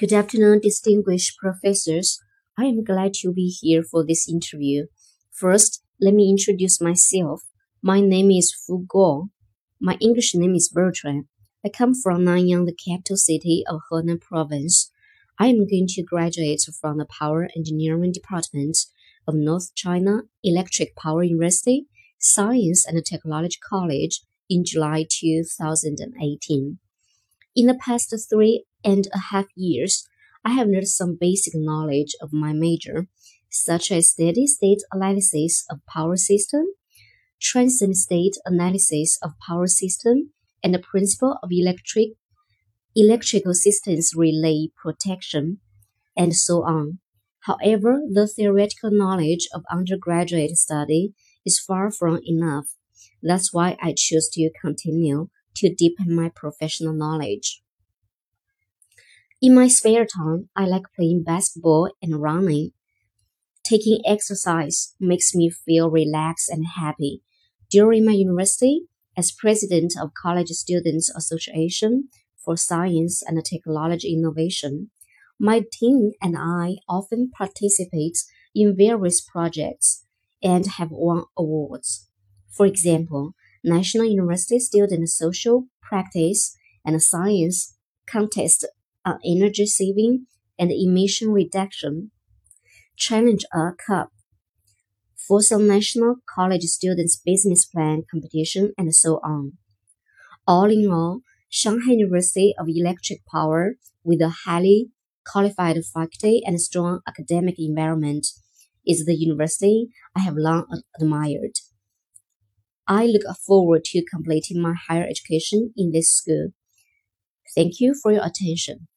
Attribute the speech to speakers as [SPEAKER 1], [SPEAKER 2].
[SPEAKER 1] Good afternoon, distinguished professors. I am glad to be here for this interview. First, let me introduce myself. My name is Fu Guo. My English name is Bertrand. I come from Nanyang, the capital city of Henan province. I am going to graduate from the Power Engineering Department of North China Electric Power University, Science and Technology College in July 2018. In the past three and a half years, I have learned some basic knowledge of my major, such as steady state analysis of power system, transient state analysis of power system, and the principle of electric electrical systems relay protection, and so on. However, the theoretical knowledge of undergraduate study is far from enough. That's why I choose to continue to deepen my professional knowledge. In my spare time, I like playing basketball and running. Taking exercise makes me feel relaxed and happy. During my university, as president of College Students Association for Science and Technology Innovation, my team and I often participate in various projects and have won awards. For example, National University Student Social Practice and Science Contest on Energy Saving and Emission Reduction, Challenge a Cup some national college students' business plan competition, and so on. All in all, Shanghai University of Electric Power, with a highly qualified faculty and strong academic environment, is the university I have long admired. I look forward to completing my higher education in this school. Thank you for your attention.